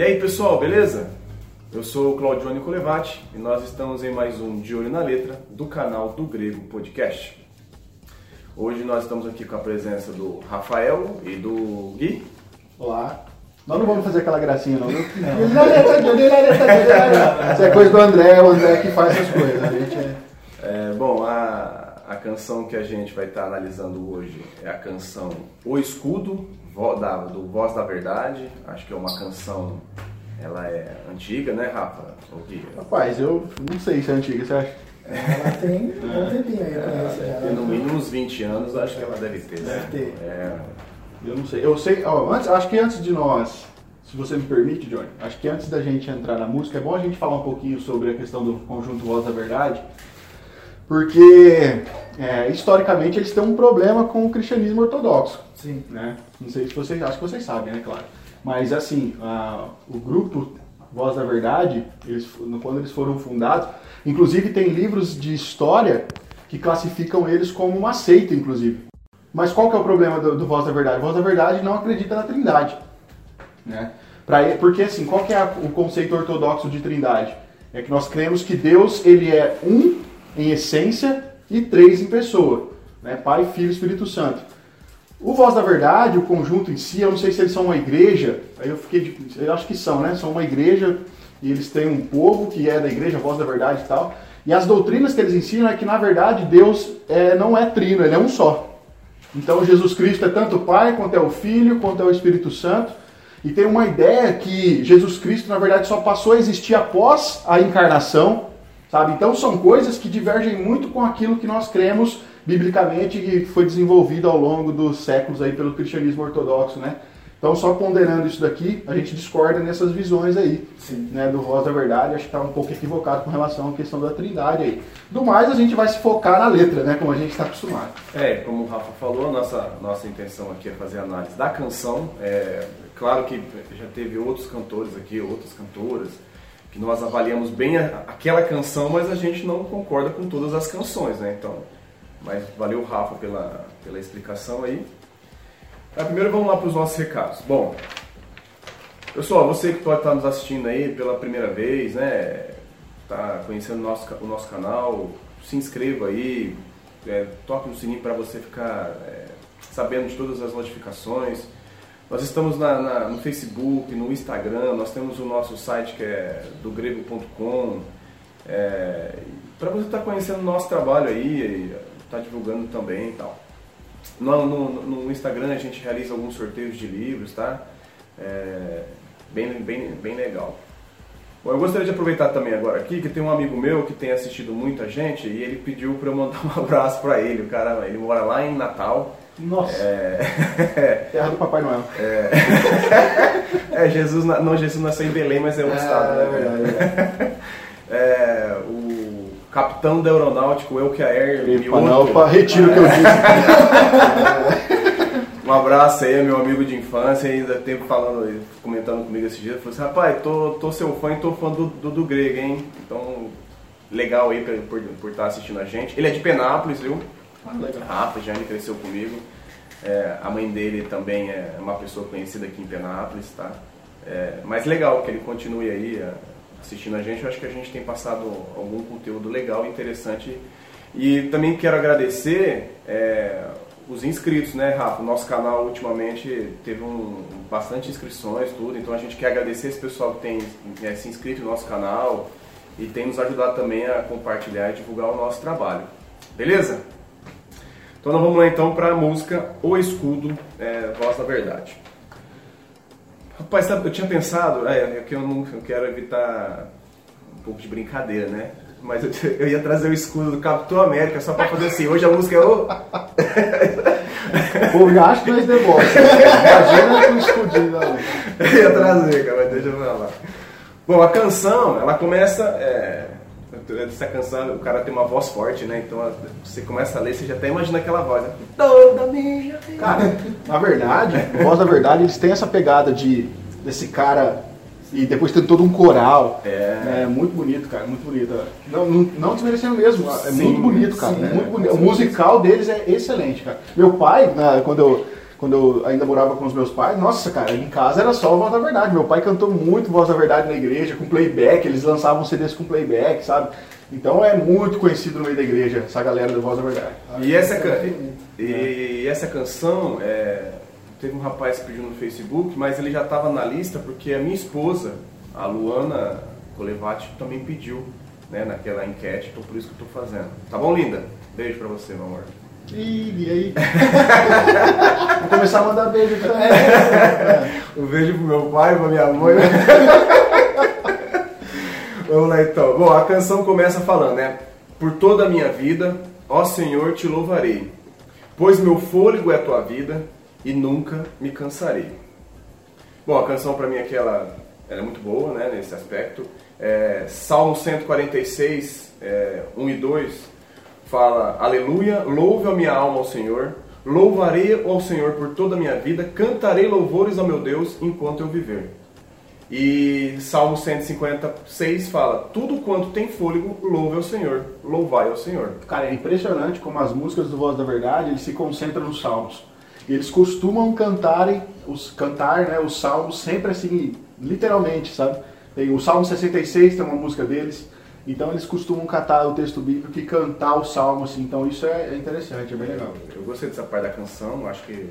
E aí pessoal, beleza? Eu sou o Claudione Colevati e nós estamos em mais um De Olho na Letra do canal do Grego Podcast. Hoje nós estamos aqui com a presença do Rafael e do Gui. Olá. Nós não vamos fazer aquela gracinha não, viu? Isso é coisa do André, o André que faz essas coisas. A gente é... É, bom, a, a canção que a gente vai estar analisando hoje é a canção O Escudo, da- do Voz da Verdade. Acho que é uma canção, ela é antiga, né, Rafa? Rapaz, eu não sei se é antiga, você acha? Ela tem um bom tempinho aí, eu conheço já. Tem no mínimo uns 20 anos, acho que ela deve ter. né? Deve ter. É, Eu não sei. Eu sei, ó, antes, acho que antes de nós, se você me permite, Johnny, acho que antes da gente entrar na música, é bom a gente falar um pouquinho sobre a questão do conjunto Voz da Verdade, porque é, historicamente eles têm um problema com o cristianismo ortodoxo. Sim. né? Não sei se vocês, acho que vocês sabem, né, claro. Mas assim, a- o grupo Voz da Verdade, eles, quando eles foram fundados, inclusive tem livros de história que classificam eles como uma seita, inclusive. Mas qual que é o problema do, do Voz da Verdade? Voz da Verdade não acredita na Trindade, né? Pra porque assim, qual que é a- o conceito ortodoxo de Trindade? É que nós cremos que Deus ele é um em essência e três em pessoa, né? Pai, Filho e Espírito Santo. O Voz da Verdade, o conjunto em si, eu não sei se eles são uma igreja, aí eu fiquei eu acho que são, né? São uma igreja e eles têm um povo que é da igreja, Voz da Verdade e tal. E as doutrinas que eles ensinam é que na verdade Deus é, não é trino, ele é um só. Então Jesus Cristo é tanto o Pai, quanto é o Filho, quanto é o Espírito Santo. E tem uma ideia que Jesus Cristo, na verdade, só passou a existir após a encarnação, sabe? Então são coisas que divergem muito com aquilo que nós cremos biblicamente e que foi desenvolvido ao longo dos séculos aí pelo cristianismo ortodoxo, né? Então só ponderando isso daqui, a gente discorda nessas visões aí, Sim. né, do Voz da Verdade, acho que está um pouco equivocado com relação à questão da trindade aí. Do mais, a gente vai se focar na letra, né, como a gente está acostumado. É, como o Rafa falou, nossa, nossa intenção aqui é fazer a análise da canção. É, claro que já teve outros cantores aqui, outras cantoras, que nós avaliamos bem a- aquela canção, mas a gente não concorda com todas as canções, né? Então, mas valeu, Rafa, pela, pela explicação aí. Ah, primeiro vamos lá para os nossos recados. Bom, pessoal, você que pode estar nos assistindo aí pela primeira vez, né? Tá conhecendo o nosso, o nosso canal, se inscreva aí, é, toque no sininho para você ficar é, sabendo de todas as notificações. Nós estamos na- na- no Facebook, no Instagram, nós temos o nosso site que é do grego.com. para você estar conhecendo o nosso trabalho aí, estar divulgando também e tal. No, no- no Instagram a gente realiza alguns sorteios de livros, tá? É, bem, bem, bem legal. Bom, eu gostaria de aproveitar também agora aqui que tem um amigo meu que tem assistido muita gente e ele pediu para eu mandar um abraço para ele. O cara, ele mora lá em Natal. Nossa, É, terra do Papai Noel. é Jesus, na- não Jesus nasceu em Belém, mas é outro estado, né? é verdade, é. É, o capitão da aeronáutico Elkeair Epa, não, opa, retiro o que eu disse. Um abraço aí, meu amigo de infância, ainda tempo falando, comentando comigo esse dia, falou assim, rapaz, tô, tô seu fã e tô fã do, do, do Grego, hein? Então, legal aí por, por, por estar assistindo a gente. Ele é de Penápolis, viu? Rafa, Jane cresceu comigo. É, a mãe dele também é uma pessoa conhecida aqui em Penápolis, tá? É, mas legal que ele continue aí é, assistindo a gente. Eu acho que a gente tem passado algum conteúdo legal, interessante. E também quero agradecer é, os inscritos, né, Rafa? O nosso canal ultimamente teve um, bastante inscrições, tudo. Então a gente quer agradecer esse pessoal que tem é, se inscrito no nosso canal e tem nos ajudado também a compartilhar e divulgar o nosso trabalho. Beleza? Então nós vamos lá então para a música O Escudo, é, Voz da Verdade. Rapaz, sabe, eu tinha pensado, é, é que eu não eu quero evitar um pouco de brincadeira, né? Mas eu, eu ia trazer o escudo do Capitão América só para fazer assim, hoje a música é o... O que nós deboche. Imagina com o escudinho lá. Eu ia trazer, cara, mas deixa eu falar. Bom, a canção, ela começa. É, essa canção, o cara tem uma voz forte, né? Então você começa a ler, você já até imagina aquela voz, né? Toda minha vida. Cara, na verdade, Voz da Verdade, eles têm essa pegada de desse cara e depois tem todo um coral. É. É muito bonito, cara, muito bonito. Não, não, não desmerecendo mesmo, é Sim, muito bonito, cara. sim, muito é, bonito. com O musical deles é excelente, cara. Meu pai, né, quando eu quando eu ainda morava com os meus pais, nossa, cara, em casa era só a Voz da Verdade. Meu pai cantou muito Voz da Verdade na igreja, com playback, eles lançavam CDs com playback, sabe? Então é muito conhecido no meio da igreja, essa galera do Voz da Verdade. E essa, can... e essa canção, é... teve um rapaz que pediu no Facebook, mas ele já estava na lista porque a minha esposa, a Luana Colevati, também pediu né, naquela enquete, então por isso que eu estou fazendo. Tá bom, linda? Beijo pra você, meu amor. Ih, e aí? Vou começar a mandar beijo também. Um beijo pro meu pai, pra minha mãe. Vamos lá então. Bom, a canção começa falando, né? Por toda a minha vida, ó Senhor, te louvarei, pois meu fôlego é tua vida e nunca me cansarei. Bom, a canção para mim aqui ela, ela, é muito boa, né, nesse aspecto. É, Salmo 146, é, 1 e 2 fala: Aleluia, louve a minha alma ao Senhor, louvarei ao Senhor por toda a minha vida, cantarei louvores ao meu Deus enquanto eu viver. E Salmo 156 fala: Tudo quanto tem fôlego, louve ao Senhor, louvai ao Senhor. Cara, é impressionante como as músicas do Voz da Verdade eles se concentram nos salmos. E eles costumam cantarem, os, cantar né, os salmos sempre assim, literalmente, sabe? Tem o Salmo 66, tem uma música deles. Então eles costumam cantar o texto bíblico e cantar o salmo, assim. Então isso é, é interessante, é bem legal. Eu gostei dessa parte da canção, acho que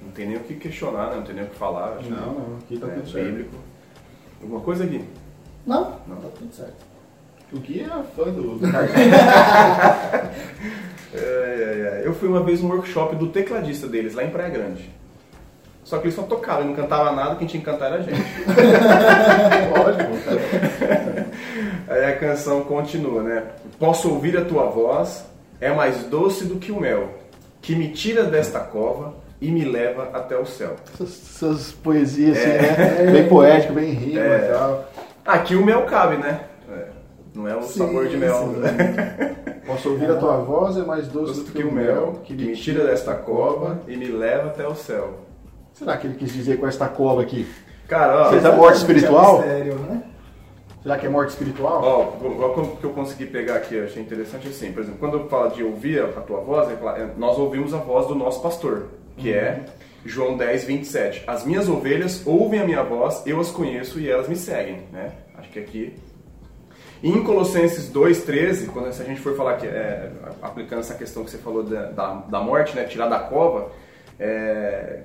não tem nem o que questionar, né? não tem nem o que falar. Acho não, que, não, aqui tá é, tudo certo. bíblico. Alguma coisa aqui? Não, não, tá tudo certo. O que é fã do, é, é. Eu fui uma vez num workshop do tecladista deles, lá em Praia Grande. Só que eles só tocavam, não cantava nada, quem tinha que cantar era a gente. Lógico. Aí a canção continua, né? Posso ouvir a tua voz, é mais doce do que o mel, que me tira desta cova e me leva até o céu. Essas, poesias assim, né? Bem poético, bem rima É. e tal. Aqui o mel cabe, né? É, Não é um Sim, sabor de mel. né? Posso ouvir a tua voz, é mais doce, Doce do que o mel, que me tira desta cova e me leva até o céu. Será que ele quis dizer com esta cova aqui? Cara, ó, Você tá morte espiritual? É mistério, né? Será que é morte espiritual? Ó, o que eu consegui pegar aqui, eu achei interessante assim, por exemplo, quando eu falo de ouvir a tua voz, é falar, é, nós ouvimos a voz do nosso pastor, que é João 10, 27. As minhas ovelhas ouvem a minha voz, eu as conheço e elas me seguem, né? Acho que aqui. E em Colossenses 2, 13, quando se a gente for falar que, é, aplicando essa questão que você falou da, da, da morte, né? Tirar da cova, é,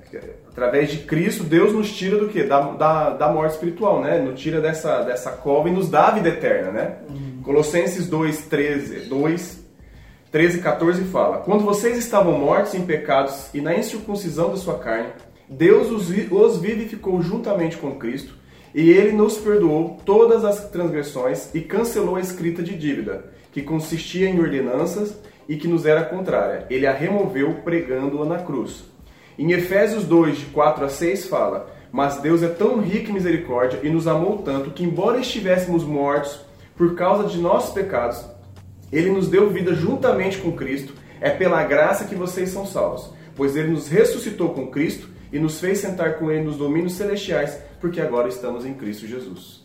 através de Cristo, Deus nos tira do que? Da, da, da morte espiritual, né? Nos tira dessa, dessa cova e nos dá a vida eterna, né? Colossenses 2, 13, 2, 13 e 14 fala: Quando vocês estavam mortos em pecados e na incircuncisão da sua carne, Deus os, os vivificou juntamente com Cristo e ele nos perdoou todas as transgressões e cancelou a escrita de dívida, que consistia em ordenanças e que nos era contrária. Ele a removeu pregando-a na cruz. Em Efésios 2, de 4 a 6, fala: Mas Deus é tão rico em misericórdia e nos amou tanto que, embora estivéssemos mortos por causa de nossos pecados, ele nos deu vida juntamente com Cristo. É pela graça que vocês são salvos, pois ele nos ressuscitou com Cristo e nos fez sentar com ele nos domínios celestiais, porque agora estamos em Cristo Jesus.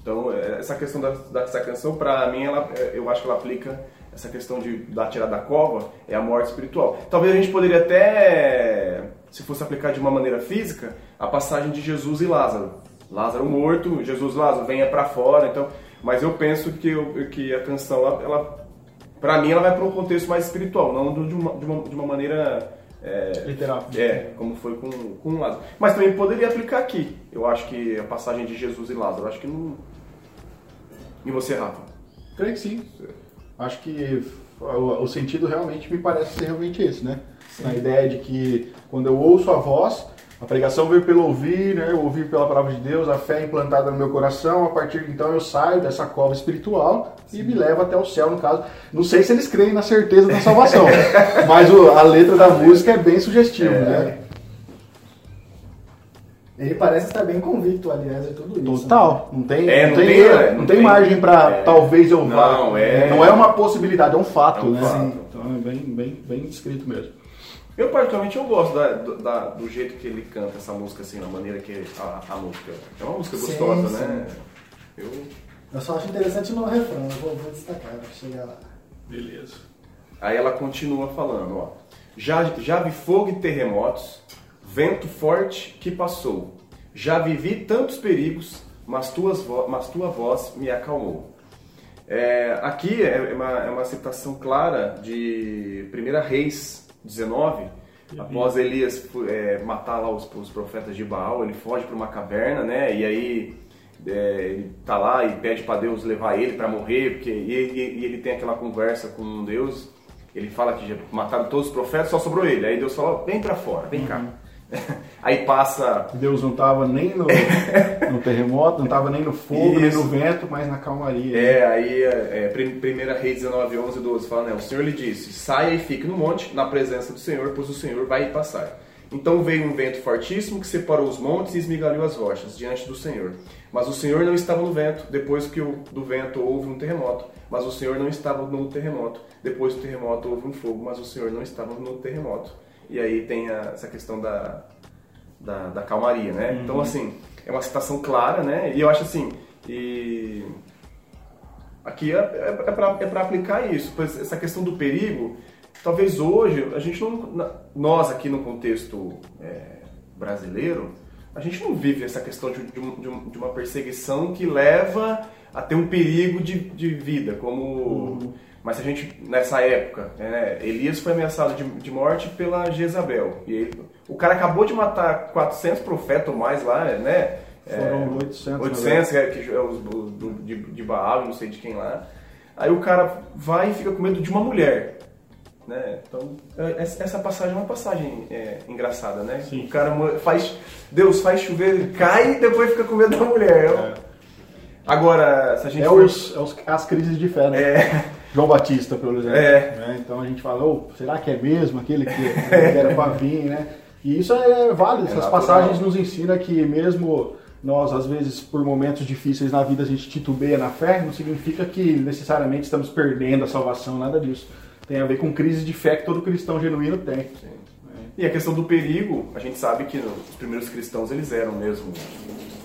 Então, é, essa questão da, dessa canção, para mim, ela, é, eu acho que ela aplica essa questão de da tirada da cova, é a morte espiritual. Talvez a gente poderia até, se fosse aplicar de uma maneira física, a passagem de Jesus e Lázaro. Lázaro morto, Jesus, Lázaro, venha para fora. Então, mas eu penso que, eu- que a canção, ela, ela para mim, ela vai para um contexto mais espiritual, não de uma, de uma, de uma maneira é, Literal. é, como foi com, com Lázaro. Mas também poderia aplicar aqui. Eu acho que a passagem de Jesus e Lázaro, acho que não. E você, Rafa? Creio que sim. Acho que o, o sentido realmente me parece ser realmente esse, né? Na ideia de que quando eu ouço a voz, a pregação veio pelo ouvir, né? Eu ouvir pela palavra de Deus, a fé é implantada no meu coração, a partir de então eu saio dessa cova espiritual e me leva até o céu, no caso. Não sei se eles creem na certeza da salvação, mas o- a letra da música é bem sugestiva, né? Ele parece estar bem convicto, aliás, de tudo isso. né? Total, não tem, É, não não tem, tem, é, não não tem margem pra é. talvez eu vá. Não, é- não é uma possibilidade, é um fato, É um né? fato. Sim. Então é bem, bem, bem descrito mesmo. Eu, particularmente, eu gosto da- do, da- do jeito que ele canta essa música, assim, da maneira que a, a música. É uma música Sim, gostosa, sim. né? Eu. Eu só acho interessante no refrão, eu vou, vou destacar pra chegar lá. Beleza. Aí ela continua falando, ó. Já, já vi fogo e terremotos, vento forte que passou. Já vivi tantos perigos, mas, tuas mas tua voz me acalmou. É, aqui é uma, é uma citação clara de 1 Reis 19, após Elias é, matar lá os, os, profetas de Baal, ele foge para uma caverna, né? E aí é, ele tá lá e pede para Deus levar ele para morrer, porque e, e, e, ele tem aquela conversa com Deus. Ele fala que já mataram todos os profetas, só sobrou ele. Aí Deus fala: vem para fora, vem uhum. cá. Aí passa. Deus não estava nem no, no, terremoto, não estava nem no fogo, Isso. nem no vento, mas na calmaria. É, aí é, 1 Reis 19, 11 12 fala: né, O Senhor lhe disse: saia e fique no monte, na presença do Senhor, pois o Senhor vai passar. Então veio um vento fortíssimo que separou os montes e esmigalhou as rochas diante do Senhor. Mas o Senhor não estava no vento, depois que o, do vento houve um terremoto. Mas o Senhor não estava no terremoto. Depois do terremoto houve um fogo, mas o Senhor não estava no terremoto. E aí tem a, essa questão da, da, da calmaria, né? Uhum. Então, assim, é uma citação clara, né? E eu acho assim, e aqui é, é, é para é aplicar isso. Pois essa questão do perigo, talvez hoje, a gente não, nós aqui no contexto é, brasileiro, a gente não vive essa questão de, de, de, uma perseguição que leva a ter um perigo de, de vida, como... Uhum mas a gente, nessa época, né, Elias foi ameaçado de, de morte pela Jezabel. E ele, o cara acabou de matar 400 profetas ou mais lá, né? Foram é, 800. 800, né? que é os do, de, de Baal, não sei de quem lá. Aí o cara vai e fica com medo de uma mulher. Né? Então, é, essa passagem é uma passagem é, engraçada, né? Sim. O cara faz. Deus faz chover, ele cai e depois fica com medo da mulher. É. Agora, se a gente. É, for... os, é os, as crises de fé, né? É. João Batista, pelo exemplo. É. Né? Então a gente fala, oh, será que é mesmo aquele que, que era para vir, né? E isso é válido, essas é passagens nos ensinam que mesmo nós, às vezes, por momentos difíceis na vida, a gente titubeia na fé, não significa que necessariamente estamos perdendo a salvação, nada disso. Tem a ver com crise de fé que todo cristão genuíno tem. Sim. E a questão do perigo, a gente sabe que os primeiros cristãos, eles eram mesmo,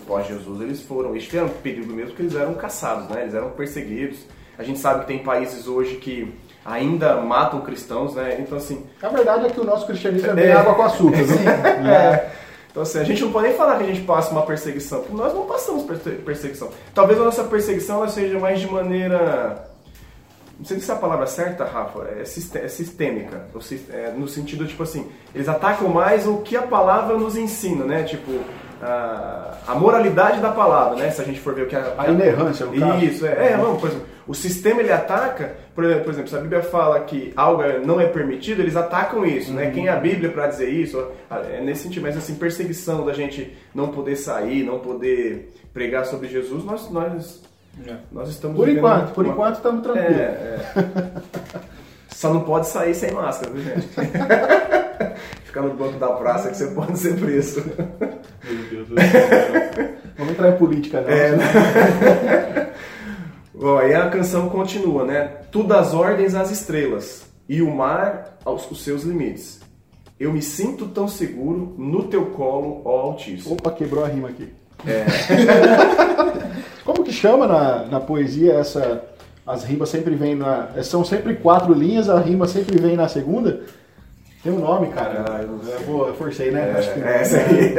pós Jesus, eles foram, eles tiveram perigo mesmo porque eles eram caçados, né? Eles eram perseguidos a gente sabe que tem países hoje que ainda matam cristãos, né? Então, assim. A verdade é que o nosso cristianismo é bem é, água com açúcar, sim, é. Então, assim, a gente não pode nem falar que a gente passa uma perseguição, porque nós não passamos perseguição. Talvez a nossa perseguição ela seja mais de maneira. Não sei se é a palavra certa, Rafa, é, é sistêmica. É, no sentido, tipo assim, eles atacam mais o que a palavra nos ensina, né? Tipo, a, a moralidade da palavra, né? Se a gente for ver o que a. A inerrância, no caso. Isso, é. é não, por exemplo, o sistema ele ataca, por exemplo, se a Bíblia fala que algo não é permitido, eles atacam isso, né? uhum. né? Quem é a Bíblia para dizer isso? É nesse sentido, mas assim, perseguição da gente não poder sair, não poder pregar sobre Jesus, nós, nós, é. nós estamos. Por enquanto, por uma... enquanto estamos tranquilos. É, é. Só não pode sair sem máscara, viu, gente? Ficar no banco da praça que você pode ser preso. Deus. Vamos entrar em política, não. É, né? Bom, aí a canção continua, né? Tu das ordens às estrelas e o mar aos os seus limites. Eu me sinto tão seguro no teu colo, ó Altíssimo. Opa, quebrou a rima aqui. É. Como que chama na, na poesia essa... As rimas sempre vêm na... São sempre quatro linhas, a rima sempre vem na segunda? Tem um nome, cara. Ah, eu, eu, eu forcei, né? É, Acho que é, essa aí.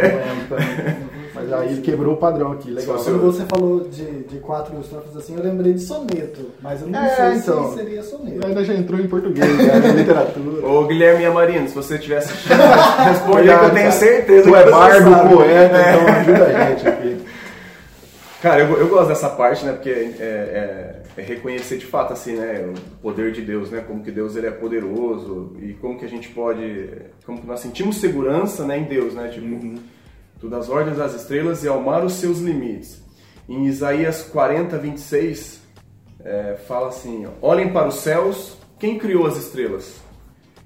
Mas aí ele quebrou o padrão aqui, legal. Quando você falou de, de quatro estrofes assim, eu lembrei de soneto, mas eu não é, sei então, se seria soneto. Ainda já entrou em português, né? literatura. Ô Guilherme Amarino, se você estiver assistindo, responde que eu tenho certeza tu que é bardo, poeta, é. então ajuda a gente aqui. Cara, eu, eu gosto dessa parte, né? Porque é, é, é, reconhecer de fato, assim, né? O poder de Deus, né? Como que Deus ele é poderoso e como que a gente pode... Como que nós sentimos segurança né, em Deus, né? Tipo... Uhum Tu das ordens das estrelas e ao mar os seus limites. Em Isaías 40, 26, é, fala assim: Olhem para os céus, quem criou as estrelas?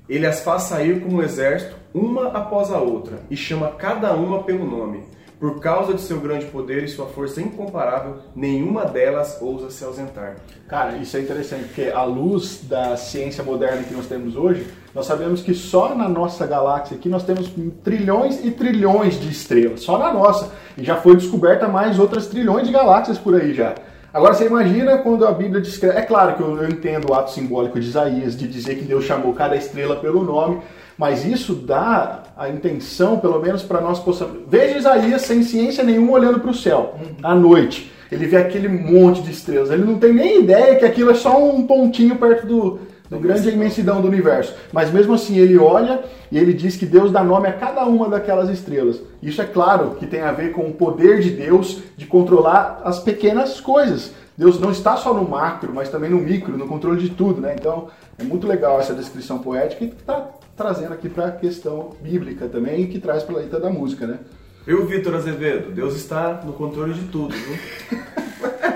Ele as faz sair como um exército, uma após a outra, e chama cada uma pelo nome. Por causa de seu grande poder e sua força incomparável, nenhuma delas ousa se ausentar. Cara, isso é interessante, porque à luz da ciência moderna que nós temos hoje, nós sabemos que só na nossa galáxia aqui nós temos trilhões e trilhões de estrelas, só na nossa. E já foi descoberta mais outras trilhões de galáxias por aí já. Agora você imagina quando a Bíblia descreve. É claro que eu, eu entendo o ato simbólico de Isaías, de dizer que Deus chamou cada estrela pelo nome, mas isso dá a intenção, pelo menos para nós possamos. Veja Isaías sem ciência nenhuma olhando para o céu, à noite. Ele vê aquele monte de estrelas. Ele não tem nem ideia que aquilo é só um pontinho perto do, do grande imensidão do universo. Mas mesmo assim ele olha e ele diz que Deus dá nome a cada uma daquelas estrelas. Isso é claro que tem a ver com o poder de Deus de controlar as pequenas coisas. Deus não está só no macro, mas também no micro, no controle de tudo, né? Então é muito legal essa descrição poética e que está trazendo aqui para a questão bíblica também, que traz para a letra da música, né? Eu, Vitor Azevedo, Deus está no controle de tudo, viu?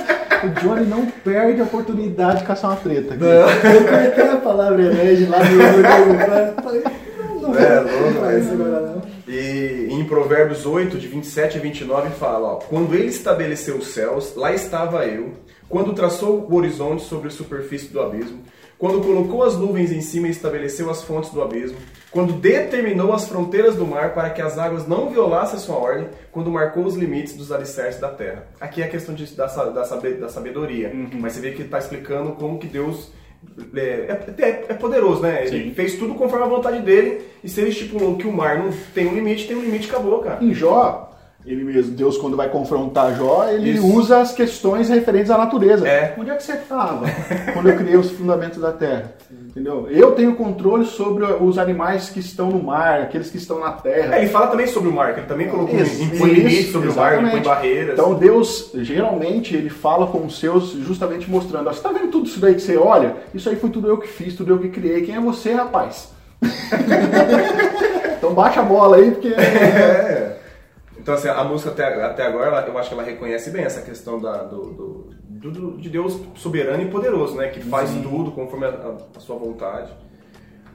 o Johnny não perde a oportunidade de caçar uma treta. Aqui. Não. Eu coloquei a palavra herege lá no meu não, é, não vai agora não. E em Provérbios 8, de 27 a 29, fala: ó, Quando ele estabeleceu os céus, lá estava eu. Quando traçou o horizonte sobre a superfície do abismo, quando colocou as nuvens em cima e estabeleceu as fontes do abismo, quando determinou as fronteiras do mar para que as águas não violassem a sua ordem, quando marcou os limites dos alicerces da terra. Aqui é a questão de, da, da, da sabedoria, uhum. mas você vê que ele está explicando como que Deus é, é, é, é poderoso, né? Ele Sim. fez tudo conforme a vontade dele, e se ele estipulou que o mar não tem um limite, tem um limite, acabou, cara. Em Jó, ele mesmo, Deus quando vai confrontar Jó, ele Isso. usa as questões referentes à natureza. É. Onde é que você estava quando eu criei os fundamentos da terra? Entendeu? Eu tenho controle sobre os animais que estão no mar, aqueles que estão na terra. É, ele fala também sobre o mar, que ele também colocou isso, impõe limites sobre exatamente. o mar, impõe barreiras. Então Deus, geralmente, ele fala com os seus justamente mostrando, ó, você está vendo tudo isso daí que você olha? Isso aí foi tudo eu que fiz, tudo eu que criei. Quem é você, rapaz? então baixa a bola aí, porque... É. Então, assim, a música até, até agora, eu acho que ela reconhece bem essa questão da, do, do, do de Deus soberano e poderoso, né? Que faz Sim. tudo conforme a, a, sua vontade.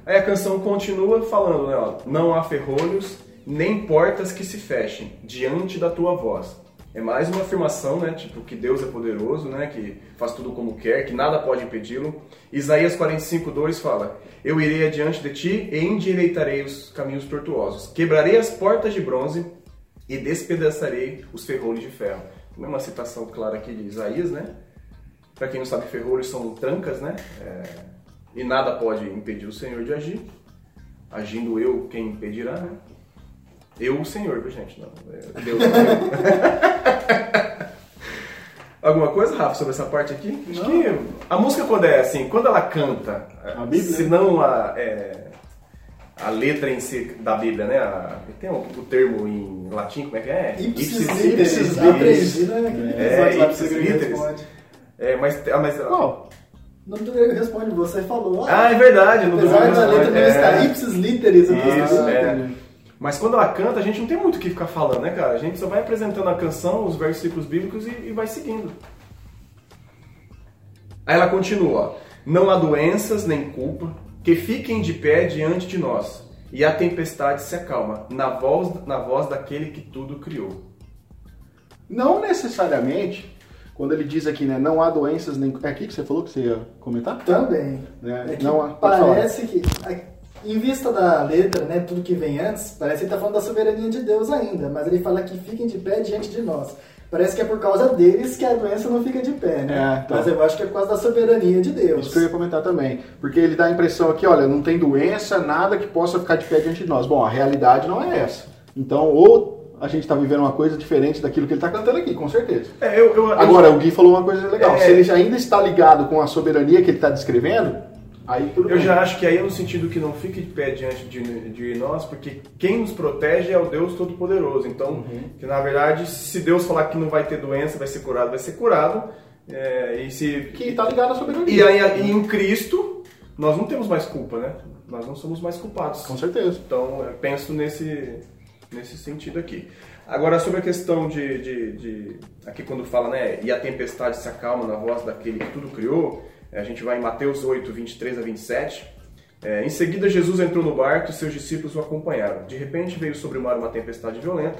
Aí a canção continua falando, né? Ó, Não há ferrolhos, nem portas que se fechem diante da tua voz. É mais uma afirmação, né? Tipo, que Deus é poderoso, né? Que faz tudo como quer, que nada pode impedi-lo. Isaías 45, 2 fala: Eu irei adiante de ti e endireitarei os caminhos tortuosos. Quebrarei as portas de bronze e despedaçarei os ferrolhos de ferro. É uma citação clara aqui de Isaías, né? Para quem não sabe, ferrolhos são trancas, né? É... e nada pode impedir o Senhor de agir. Agindo eu, quem impedirá, né? Eu, o Senhor, viu, gente? Não, é Deus. Alguma coisa, Rafa, sobre essa parte aqui? Acho não. que a música, quando é assim, quando ela canta, a Bíblia, se não a, é, a letra em si da Bíblia, né? A, tem um, o termo em latim, como é que é? Ipsis literis. Aprendi, né? É, ipsis literis. É, mas... Ah, mas Qual? No do grego responde, você falou. Ah, ah é verdade. No apesar da letra não é, estar ipsis literis. Isso, é. Mas quando ela canta, a gente não tem muito o que ficar falando, né, cara? A gente só vai apresentando a canção, os versículos bíblicos e, e vai seguindo. Aí ela continua. Não há doenças nem culpa, que fiquem de pé diante de nós, e a tempestade se acalma na voz, na voz daquele que tudo criou. Não necessariamente, quando ele diz aqui, né, não há doenças nem. É aqui que você falou que você ia comentar? Também. Né? É não há, parece que, em vista da letra, né, tudo que vem antes, parece que ele está falando da soberania de Deus ainda, mas ele fala que fiquem de pé diante de nós. Parece que é por causa deles que a doença não fica de pé, né? É, então, Mas eu acho que é por causa da soberania de Deus. Isso que eu ia comentar também. Porque ele dá a impressão aqui, olha, não tem doença, nada que possa ficar de pé diante de nós. Bom, a realidade não é essa. Então, ou a gente está vivendo uma coisa diferente daquilo que ele está cantando aqui, com certeza. É, eu, eu, Agora, eu... o Gui falou uma coisa legal. É, Se ele ainda está ligado com a soberania que ele está descrevendo, Aí eu bem. já acho que aí é no sentido que não fique de pé diante de, de nós, porque quem nos protege é o Deus Todo-Poderoso. Então, uhum. que na verdade, se Deus falar que não vai ter doença, vai ser curado, vai ser curado. É, e se que está ligado à soberania. E aí e em Cristo nós não temos mais culpa, né? Nós não somos mais culpados. Com certeza. Então, eu penso nesse nesse sentido aqui. Agora, sobre a questão de, de, de, Aqui, quando fala, né? E a tempestade se acalma na voz daquele que tudo criou. É, a gente vai em Mateus 8, 23 a 27. É, em seguida, Jesus entrou no barco e seus discípulos o acompanharam. De repente, veio sobre o mar uma tempestade violenta,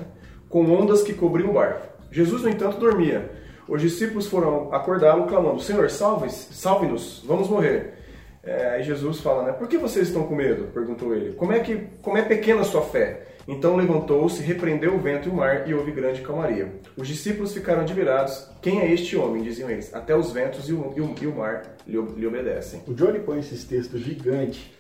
com ondas que cobriam o barco. Jesus, no entanto, dormia. Os discípulos foram acordá-lo, clamando: Senhor, salve-nos, salve vamos morrer. É, aí Jesus fala, né? Por que vocês estão com medo? Perguntou ele. Como é que como é pequena a sua fé? Então levantou-se, repreendeu o vento e o mar e houve grande calmaria. Os discípulos ficaram admirados. Quem é este homem? Diziam eles. Até os ventos e o, e o, e o mar lhe, lhe, obedecem. O Johnny põe esses textos gigantes.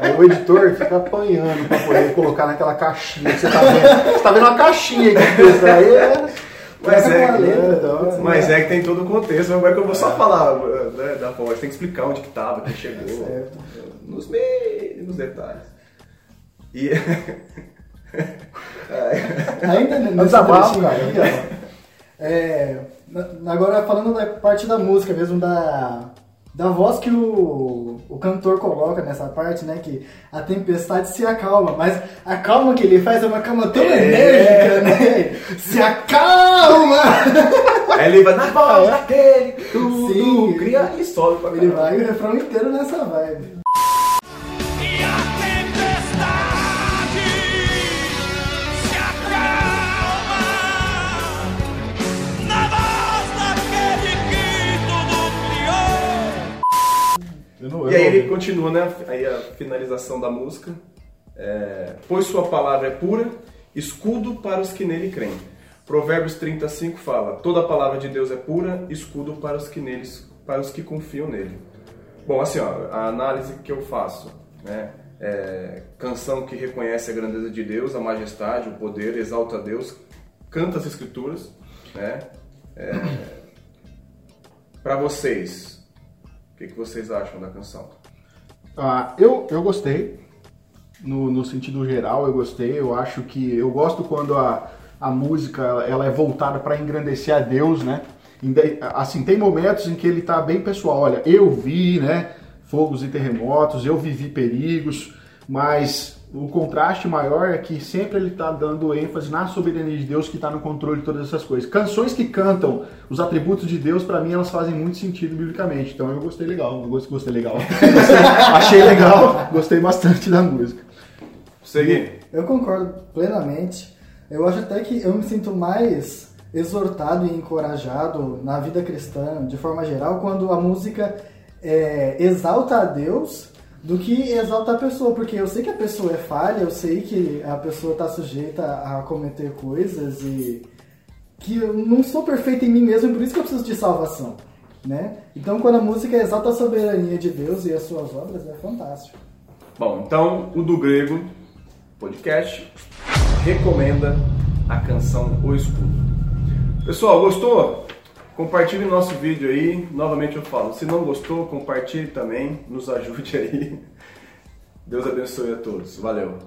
Aí o editor fica apanhando para poder colocar naquela caixinha que você tá vendo. Você tá vendo uma caixinha aqui de texto. Aí é... Mas é, que, então, mas é que tem todo o contexto, mas como é que eu vou só é. falar né, da voz? Tem que explicar onde que tava, quem chegou. É nos mínimos detalhes. E Ainda nesse desabafo, cara. É, agora falando da parte da música mesmo, da, da voz que o, o cantor coloca nessa parte, né? Que a tempestade se acalma, mas a calma que ele faz é uma calma tão é. enérgica, né? Se acalma! Aí ele vai na voz daquele, tudo Sim, cria e sobe pra Ele vai o refrão inteiro nessa vibe. E aí ele continua, né? Aí a finalização da música. É, pois sua palavra é pura, escudo para os que nele creem. Provérbios 35 fala: toda a palavra de Deus é pura, escudo para os que neles, para os que confiam nele. Bom, assim, ó, a análise que eu faço, né? É, canção que reconhece a grandeza de Deus, a majestade, o poder, exalta a Deus, canta as escrituras, né? É, para vocês, o que, que vocês acham da canção? Ah, eu, eu gostei. No, no sentido geral, eu gostei. Eu acho que eu gosto quando a, a música ela é voltada para engrandecer a Deus, né? Assim, tem momentos em que ele tá bem pessoal. Olha, eu vi, né? Fogos e terremotos, eu vivi perigos, mas o contraste maior é que sempre ele está dando ênfase na soberania de Deus que está no controle de todas essas coisas. Canções que cantam os atributos de Deus, para mim, elas fazem muito sentido biblicamente. Então eu gostei legal, eu gostei, gostei legal. Achei legal, gostei bastante da música. Segui. Eu concordo plenamente. Eu acho até que eu me sinto mais exortado e encorajado na vida cristã, de forma geral, quando a música é, exalta a Deus do que exaltar a pessoa, porque eu sei que a pessoa é falha, eu sei que a pessoa está sujeita a cometer coisas e que eu não sou perfeito em mim mesmo, e por isso que eu preciso de salvação, né? Então, quando a música exalta a soberania de Deus e as suas obras, é fantástico. Bom, então o do grego podcast recomenda a canção O Escudo. Pessoal, gostou? Compartilhe nosso vídeo aí. Novamente eu falo, se não gostou, compartilhe também, nos ajude aí. Deus abençoe a todos. Valeu.